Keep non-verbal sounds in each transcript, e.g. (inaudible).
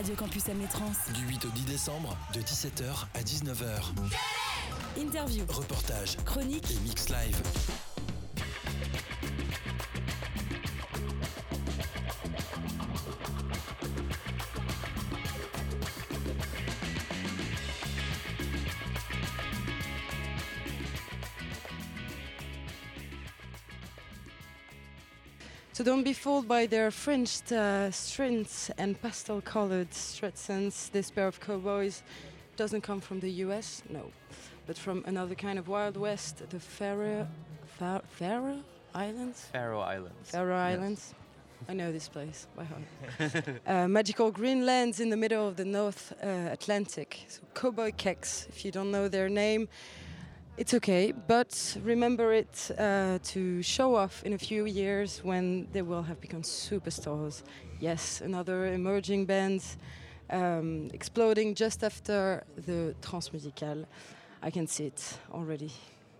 Radio Campus Amnétrance. Du 8 au 10 décembre, de 17h à 19h. Interview, Reportage chronique, et mix live. So don't be fooled by their fringed uh, strings and pastel-colored Stetsons. This pair of cowboys doesn't come from the U.S., no, but from another kind of Wild West, the Faroe, Fa- Faroe Islands. Faroe Islands. Faroe Islands. I know this place by heart. (laughs) uh, magical green lands in the middle of the North uh, Atlantic. So Kóboykex. If you don't know their name, it's okay. But remember it uh, to show off in a few years when they will have become superstars. Yes, another emerging band um, exploding just after the Transmusical. I can see it already.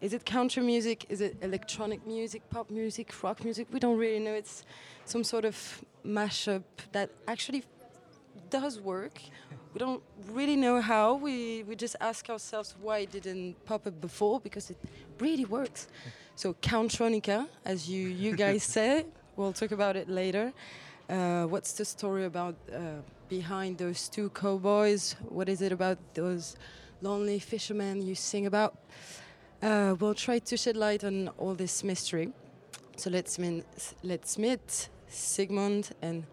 Is it country music? Is it electronic music, pop music, rock music? We don't really know. It's some sort of mashup that actually does work. We don't really know how. We, we just ask ourselves why it didn't pop up before because it really works. So, Countronica, as you, you (laughs) guys say, we'll talk about it later. Uh, what's the story about uh, behind those two cowboys? What is it about those lonely fishermen you sing about? Uh, we'll try to shed light on all this mystery. So let's, min- let's meet Sigmund and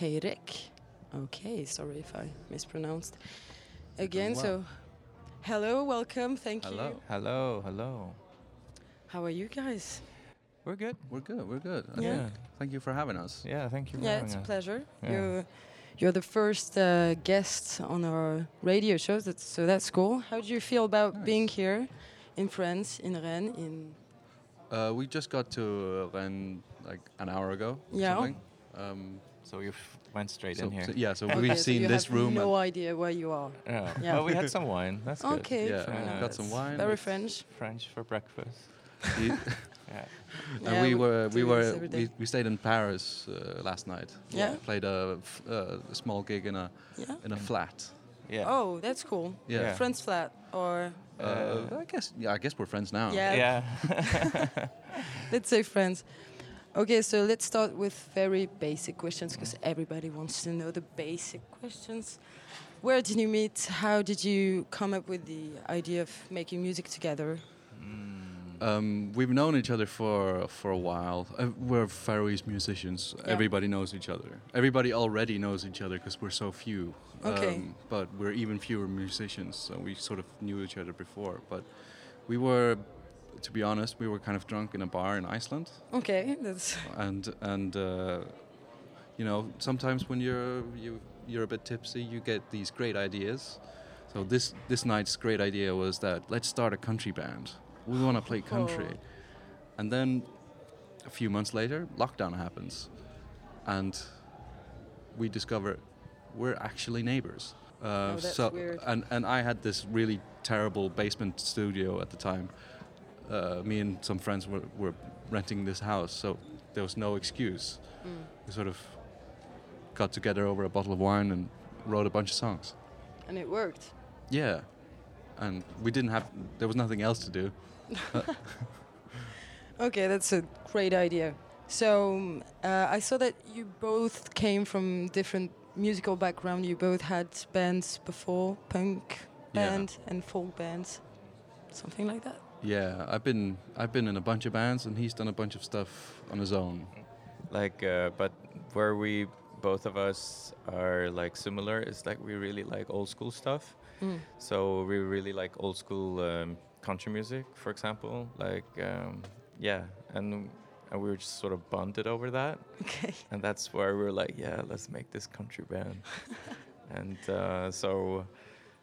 Heiðrik. Okay, sorry if I mispronounced. Again, well. so hello, welcome, thank Hello. you. Hello, hello. Hello. How are you guys? We're good. We're good. We're good. Yeah. Yeah. Thank you for having us. Yeah, thank you for Yeah, having it's a us. pleasure. Yeah. You're, you're the first uh, guest on our radio show, that's, so that's cool. How do you feel about Nice. being here in France, in Rennes? In Uh, we just got to uh, Rennes like an hour ago. or Yeah. Something. Um, So you went straight so, in here. so- yeah. So Okay, we've so seen you this have room. No and- idea where you are. yeah. Yeah. (laughs) Well, we had some wine. That's good. Okay, Yeah, fair we enough. got some wine. Very French. French for breakfast. (laughs) (laughs) Yeah. and Yeah, we we were we were this every day. we, we stayed in Paris uh, last night. Yeah? Played a, f- uh, a small gig in a Yeah. in a flat. Yeah. Oh, that's cool. Yeah. Yeah. Friends flat or Uh, I guess yeah. I guess we're friends now. Yeah. Yeah. let's say friends. Okay, so let's start with very basic questions because everybody wants to know the basic questions. Where did you meet? How did you come up with the idea of making music together? Um, we've known each other for for a while. Uh, we're Faroese musicians. Yeah. Everybody knows each other. Everybody already knows each other because we're so few. Okay. Um, but we're even fewer musicians, so we sort of knew each other before. But we were, to be honest, we were kind of drunk in a bar in Iceland, Okay, that's and and uh, you know sometimes when you're you you're a bit tipsy, you get these great ideas. So this this night's great idea was that let's start a country band. We want to play country. Oh. And then a few months later, lockdown happens, and we discover we're actually neighbors. Uh, Oh, that's so weird. and and I had this really terrible basement studio at the time. Uh, me and some friends were, were renting this house, so there was no excuse. Mm. We sort of got together over a bottle of wine and wrote a bunch of songs. and it worked. Yeah, and we didn't have. There was nothing else to do. (laughs) Okay, that's a great idea. So um, uh, I saw that you both came from different musical background. You both had bands before, punk Yeah. and folk bands, something like that. Yeah, I've been I've been in a bunch of bands, and he's done a bunch of stuff on his own. like, uh, but where we both of us are like similar is like we really like old school stuff. Mm. So we really like old school um, country music, for example. Like, um, yeah, and and we were just sort of bonded over that, Okay. (laughs) and that's where we were like, yeah, let's make this country band. (laughs) and uh, so,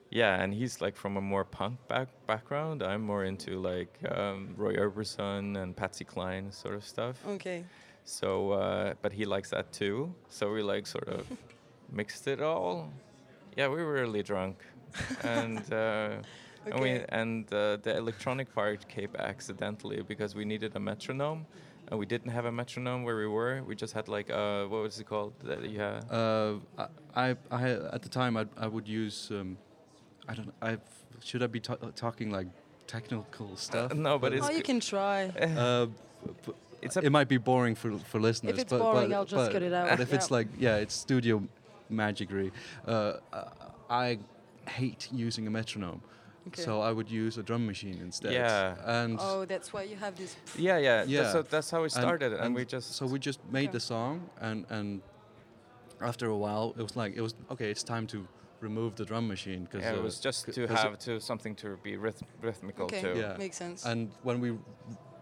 yeah, and he's like from a more punk back background. I'm more into like um, Roy Orbison and Patsy Cline sort of stuff. Okay. So, uh, but he likes that too. So we like sort of (laughs) mixed it all. Yeah, we were really drunk, (laughs) and uh, and we and uh, the electronic part came accidentally because we needed a metronome, and we didn't have a metronome where we were. We just had like uh, what was it called that you had? Uh, I, I, I at the time I, I would use um, I don't I should I be ta- talking like technical stuff? no, but it's Oh, you can try. (laughs) Uh, b- It's it might be boring for for listeners. If it's but, boring, but, I'll just but, cut it out, But if it's like yeah, it's studio magicry. Uh, uh, I hate using a metronome, Okay. so I would use a drum machine instead. Yeah. and oh, that's why you have this. yeah, yeah, Yeah. That's, how, that's how we and- started, and, we just so we just made Okay. the song and and after a while it was like it was okay it's time to remove the drum machine because yeah, it was just to have to something to be rhyth- rhythmical Okay, too. Yeah. makes sense. and when we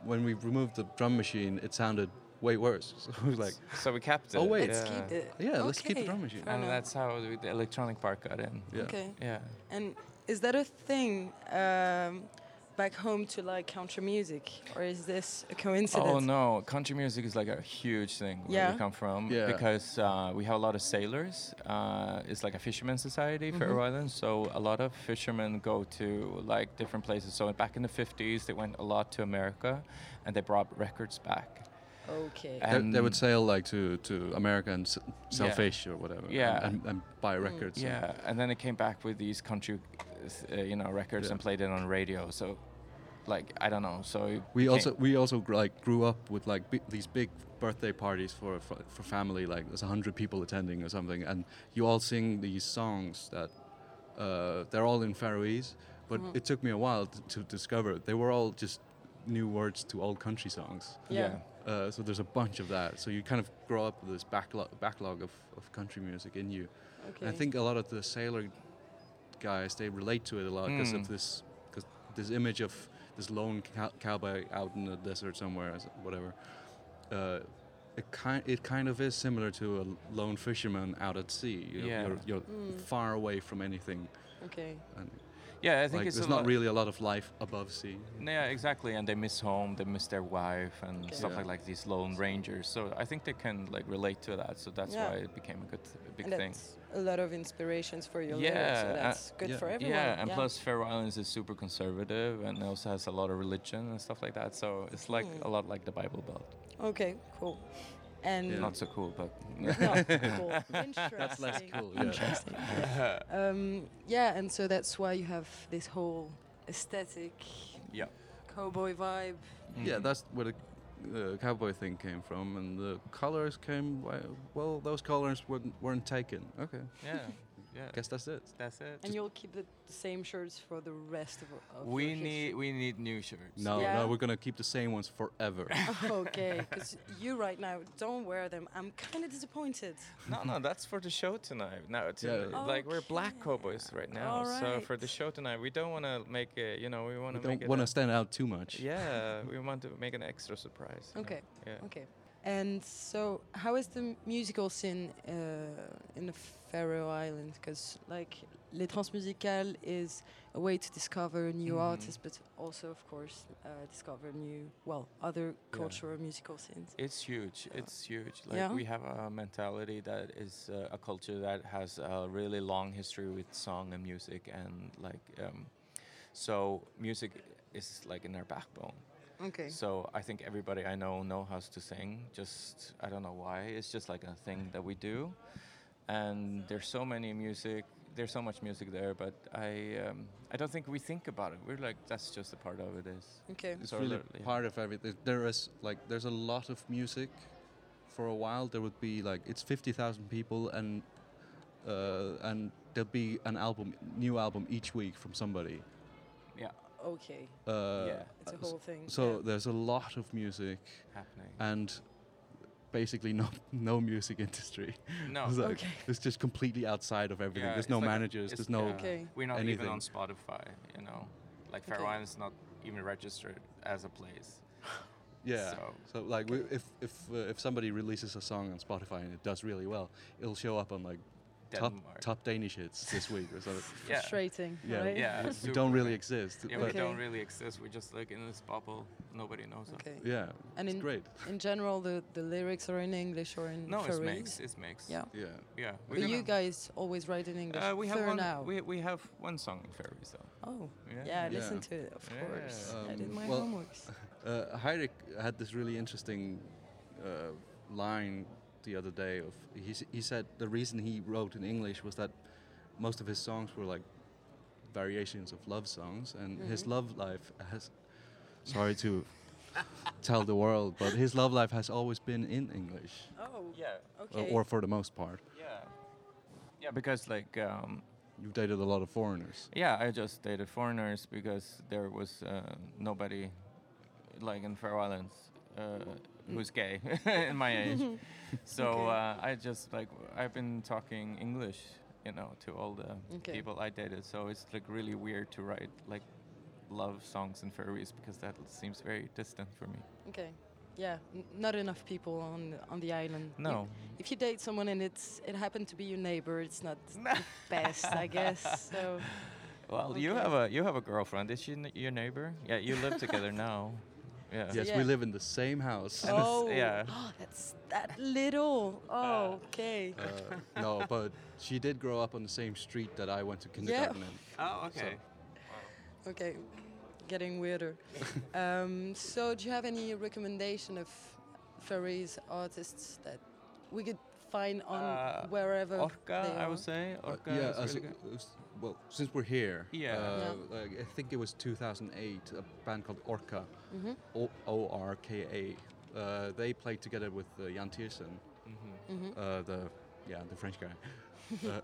when we removed the drum machine it sounded way worse (laughs) so it was like So we kept it. Oh, wait. let's yeah. keep it. Yeah, let's keep the drum machine. And that's how the electronic part got in. yeah Okay. Yeah. And is that a thing um, back home to like country music, or is this a coincidence? Oh no, country music is like a huge thing where Yeah. we come from Yeah. because uh, we have a lot of sailors. Uh, it's like a fisherman society, Faroe Mhm. Islands. So a lot of fishermen go to like different places. So back in the 50s, they went a lot to America, and they brought records back. Okay. They, they would And- sail like to, to America and s- sell Yeah. fish or whatever Yeah. and, and buy records and- Yeah, and then it came back with these country, uh, you know, records Yeah. and played it on radio. So, like, I don't know. So we also we also gr- like grew up with like bi- these big birthday parties for, for for family like there's a hundred people attending or something and you all sing these songs that uh, they're all in Faroese but Mhm. it took me a while to, to discover they were all just new words to old country songs Yeah. uh, so there's a bunch of that so you kind of grow up with this backlog backlog of, of country music in you Okay. And I think a lot of the sailor guys they relate to it a lot because Mm. of this cause this image of this lone cow- cowboy out in the desert somewhere, as- whatever. Uh, it kind it kind of is similar to a lone fisherman out at sea. You know, Yeah. You're, you're Mm. far away from anything, Okay. and yeah, I think like, it's there's a not lot- really a lot of life above sea. Yeah, exactly. And they miss home, they miss their wife, and Okay. stuff Yeah. like like these lone rangers. So I think they can like relate to that. So that's Yeah. why it became a good, a big and thing. that's a lot of inspirations for your Yeah, lyrics, so uh, that's good yeah. for everyone. Yeah, and plus Faroe Islands is super conservative and also has a lot of religion and stuff like that. So it's like Hmm. a lot like the Bible Belt. Okay, cool. And Yeah. Not so cool, but no, cool. Interesting. (laughs) That's less cool, yeah. Interesting. um, yeah, and so that's why you have this whole aesthetic yeah. cowboy vibe. Yeah, Mhm. that's where the uh, cowboy thing came from, and the colors came. Well, those colors weren't, weren't taken. Okay, yeah, yeah. guess that's it. That's it. And you'll keep the, the same shirts for the rest of, of we your need history. we need new shirts. No, Yeah. no, we're gonna keep the same ones forever. (laughs) okay, because you right now don't wear them. I'm kind of disappointed. No, no, that's for the show tonight. No, it's Yeah. Uh, like we're black cowboys right now. So for the show tonight, we don't want to make it. You know, we want to make don't want to stand out too much. yeah, we want to make an extra surprise. you know? Okay. Yeah. Okay. And so, how is the musical scene uh, in the Faroe Islands? Because like Les Transmusicales is a way to discover new Mhm. artists, but also, of course, uh, discover new, well, other cultural musical scenes. It's huge. It's huge. Like Yeah? we have a mentality that is uh, a culture that has a really long history with song and music, and like um, so music is like in our backbone. Okay. So I think everybody I know know how to sing. Just I don't know why. It's just like a thing that we do, and there's so many music. There's so much music there, but I um, I don't think we think about it. We're like that's just a part of it. Is Okay. It's So really literally- part of everything. There is like there's a lot of music. For a while, there would be like it's fifty thousand people, and uh, and there'll be an album, new album each week from somebody. Yeah Okay. Uh, Yeah. It's a s- whole thing. So yeah. there's a lot of music, happening. and basically no no music industry. no. (laughs) It's, like, Okay. it's just completely outside of everything. Yeah, there's no like managers. There's no. yeah. Okay. We're not even anything. on Spotify, you know. Like Faroe Okay. Islands is not even registered as a place. (laughs) Yeah. So- So, like, we, if if uh, if somebody releases a song on Spotify and it does really well, it'll show up on like top Denmark. top Danish hits this week or something. (laughs) Yeah. Frustrating, Yeah. right? Yeah. we don't really exist. Yeah, but we don't really exist. We're just like in this bubble. Nobody knows us. Okay. yeah, And it's in great. in general, the the lyrics are in English or in No, it's Faroese? mixed. It's mixed. Yeah. Yeah. Yeah. But you guys always write in English. Uh, we have one. now. We, we have one song in Faroese though. oh, Yeah. yeah, I Yeah. listened to it, of Yeah. course. I did Um, my well- homeworks. (laughs) Uh, Heiðrik had this really interesting uh, line the other day. Of he, he said the reason he wrote in English was that most of his songs were like variations of love songs, and his love life has. Sorry to (laughs) tell the world, but his love life has always been in English, Oh, Yeah. okay. or for the most part. Yeah. Yeah, because like um, You've dated a lot of foreigners. yeah, I just dated foreigners because there was uh, nobody like in Faroe Islands uh, who's gay (laughs) in my age. (laughs) so Okay. uh, I just like I've been talking English, you know, to all the Okay. people I dated. So it's like really weird to write like love songs in Faroese because that seems very distant for me. okay. Yeah, n- not enough people on on the island. No. if you date someone and it's it happened to be your neighbor, it's not (laughs) the best, I guess. So Well, you have a you have a girlfriend. Is she n- your neighbor? Yeah, you live together now. Yeah. Yes, yeah. we live in the same house. And it's- oh, yeah. (gasps) that's that little. Oh, okay. Uh, no, but she did grow up on the same street that I went to kindergarten in. (laughs) Oh, okay. Okay, getting weirder. (laughs) um, so, do you have any recommendation of Faroese artists that we could find on Uh, wherever Orka, they I would say. Uh, Orka yeah, is as really a- good. as- well, since we're here, Yeah. uh, Yeah. like, I think it was 2008, a band called Orka, Mhm. O O R K A. Uh, they played together with uh, Yann Tiersen, Mhm. Mhm. uh, the yeah the French guy. (laughs) uh,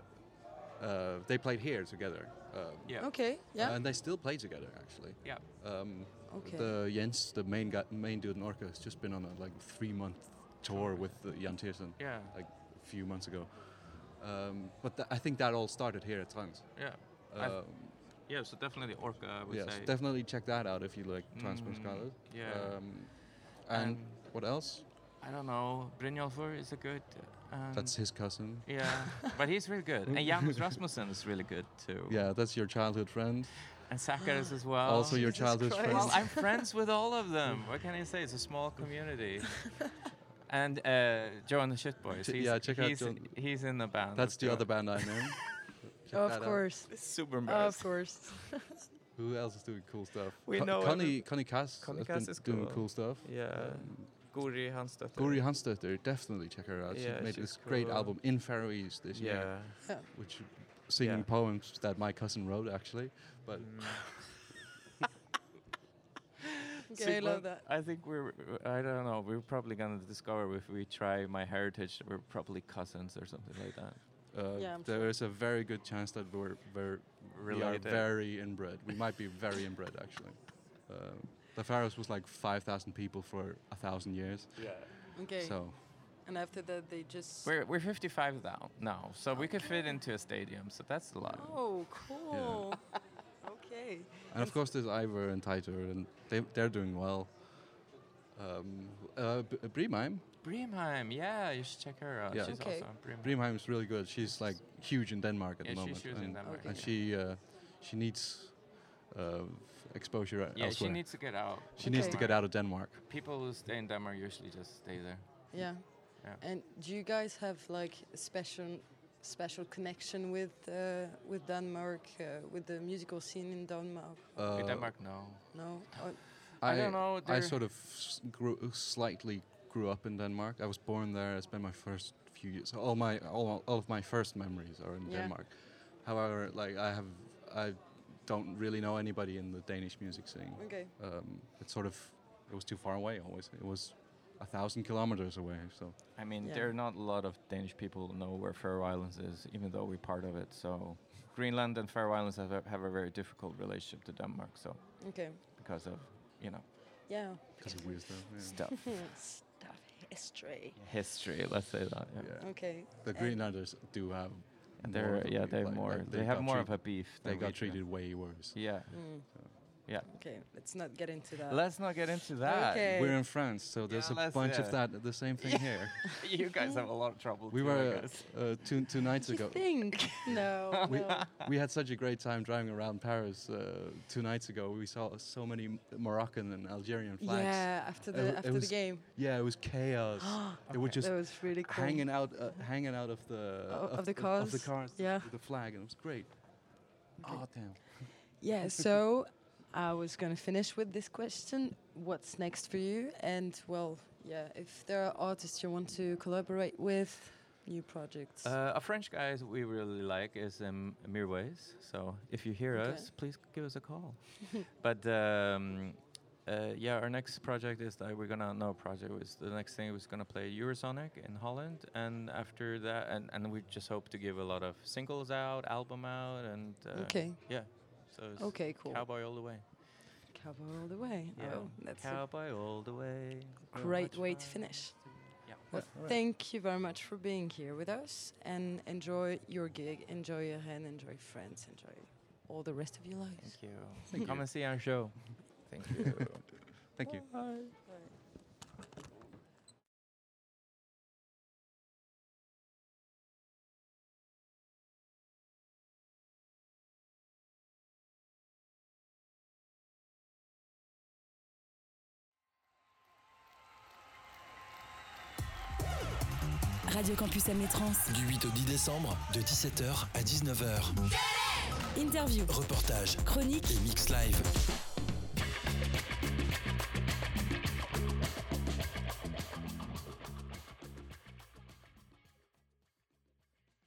uh, they played here together. Um, Yeah. Okay, yeah. And they still play together actually. Yeah. Um, Okay. The Jens, the main guy, main dude in Orka, has just been on a like three month tour with uh, Yann Tiersen Yeah. like a few months ago. Um, but th- I think that all started here at Trans. Yeah. Um, Yeah. So definitely Orka. I would yeah, say. definitely check that out if you like Transparent Mm, Scarlet. yeah. Um, and And- what else? I don't know. Brynjolfur is a good. Um, That's his cousin. Yeah, (laughs) but he's really good. And Janus Rasmussen is really good too. Yeah, that's your childhood friend. And Zacharias as well. also your Jesus childhood Christ. friend. Well, I'm (laughs) friends with all of them. What can I say? It's a small community. (laughs) and uh, Joe and the Shit Boys. (laughs) Ch- He's, yeah, check out he's, Joe- He's in the band. That's the Joe. other band I'm in. (laughs) Check of that out. course. It's super Of course. (laughs) Who else is doing cool stuff? We Co- know Connie, every- Connie Cass Connie has Cass been is doing cool. cool stuff. Yeah. Um, Guðrið Hansdóttir. Guðrið Hansdóttir, definitely check her out. Yeah, she made she's this great album in Faroese this year, Yeah. Yeah. which singing Yeah. poems that my cousin wrote actually. But Okay, I love that. I think we're, I don't know, we're probably going to discover if we try My Heritage we're probably cousins or something like that. uh, Yeah, I'm there sure. is a very good chance that we're very, we are very inbred. We might be very inbred actually. Uh, the Faroes was like 5,000 people for a thousand years. Yeah. Okay. So And after that, they just. We're, we're 55 now, now, so we could fit into a stadium, so that's a lot. Oh, cool. Okay. (laughs) and of course there's Eivør and Teitur and they they're doing well. Um, uh, B- Brimheim, Brimheim, yeah, you should check her out. Yeah. She's Okay. also on Brimheim. Brimheim is really good. She's like huge in Denmark at Yeah, the she's moment, huge in and, Denmark, and she uh, she needs uh, exposure Yeah, she needs to get out. She needs to get out of Denmark. People who stay in Denmark usually just stay there. Yeah. Yeah. And do you guys have like special special connection with uh, with Denmark, uh, with the musical scene in Denmark? Uh, in Denmark, no. No. Oh, I don't know, I sort of grew, slightly grew up in Denmark. I was born there. I spent my first few years. All my all, all of my first memories are in Yeah. Denmark. However, like I have, I don't really know anybody in the Danish music scene. okay. Um, it's sort of it was too far away. Always, it was a thousand kilometers away. So I mean, Yeah. there are not a lot of Danish people know where Faroe Islands is, even though we're part of it. So Greenland and Faroe Islands have a, have a very difficult relationship to Denmark. So Okay. because of you know Yeah. because of weird stuff. Yeah. stuff, (laughs) Stuff history. history. Let's say that. Yeah. Yeah. Okay. The And- Greenlanders do have. And they're yeah they're like- more like they have got more of a beef. They got treated way worse. Yeah, Mm, yeah. okay. Let's not get into that. Let's not get into that. Okay. We're in France, so there's Yeah, a let's- bunch of that. The same thing here. (laughs) you guys have a lot of trouble. We too, were uh, two two nights you ago. think? (laughs) no. We, no. we had such a great time driving around Paris uh, two nights ago. We saw so many Moroccan and Algerian flags. Yeah. After the wa- it after was the game, Yeah, it was chaos. (gasps) It were just that was really cool. hanging out, uh, hanging out of the O- of the cars Of the cars? cars. Yeah. With the flag, and it was great. Oh damn! Yeah, (laughs) so I was going to finish with this question. what's next for you, and well, yeah, if there are artists you want to collaborate with, new projects. Uh, a French guy we really like is um, Mirwais. So if you hear Okay. us, please give us a call. (laughs) but um, uh, yeah, our next project is that we're gonna no project was the next thing was gonna play Eurosonic in Holland, and after that, and, and we just hope to give a lot of singles out, album out, and uh, okay, yeah. So it's okay, cool. cowboy all the way. Cowboy all the way. Yeah, Oh, that's a cowboy all the way. great way to finish. Yeah. Well, thank you very much for being here with us, and enjoy your gig, enjoy your hand, enjoy friends, enjoy all the rest of your lives. Thank you. Come and see our show. Thank you. (laughs) Thank you. Radio Campus Amétrance. Du 8 au 10 décembre, de 17h à 19h. Interview, Reportage chronique, et mix live.